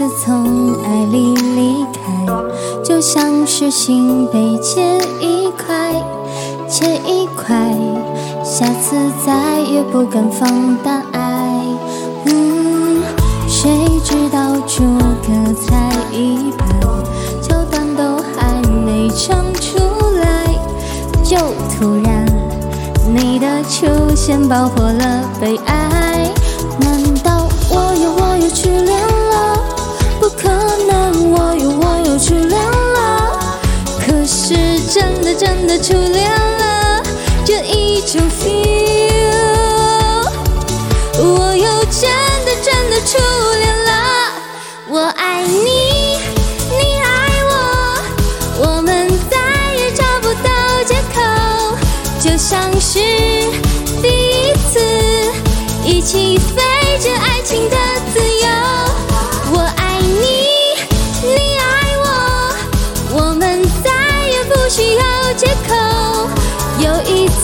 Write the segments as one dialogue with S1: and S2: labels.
S1: 自从爱里离开，就像是心被切一块，切一块，下次再也不敢放胆爱。嗯，谁知道诸葛才一盘，桥段都还没唱出来，就突然你的出现爆破了悲哀。难真的初恋了，这一种 feel，我又真的真的初恋了。我爱你，你爱我，我们再也找不到借口，就像是第一次一起飞着爱情的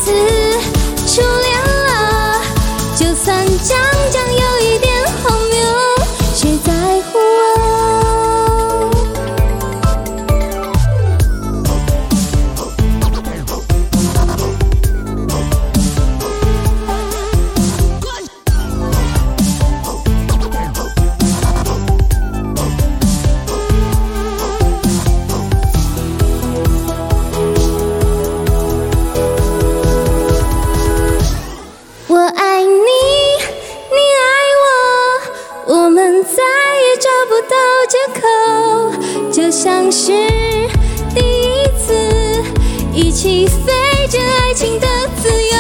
S1: 次初恋了，就算将们再也找不到借口，就像是第一次一起飞着爱情的自由。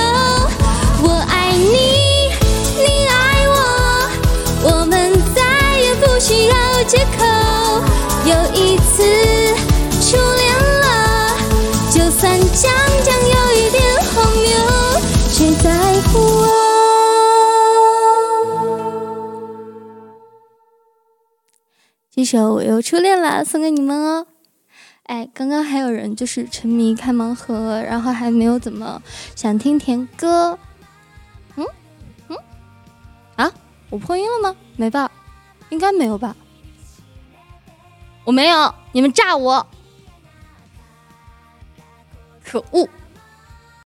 S1: 我爱你，你爱我，我们再也不需要借口。又一次初恋了，就算这首《我又初恋了》送给你们哦。哎，刚刚还有人就是沉迷开盲盒，然后还没有怎么想听甜歌。嗯嗯啊，我破音了吗？没吧？应该没有吧？我没有，你们炸我！可恶！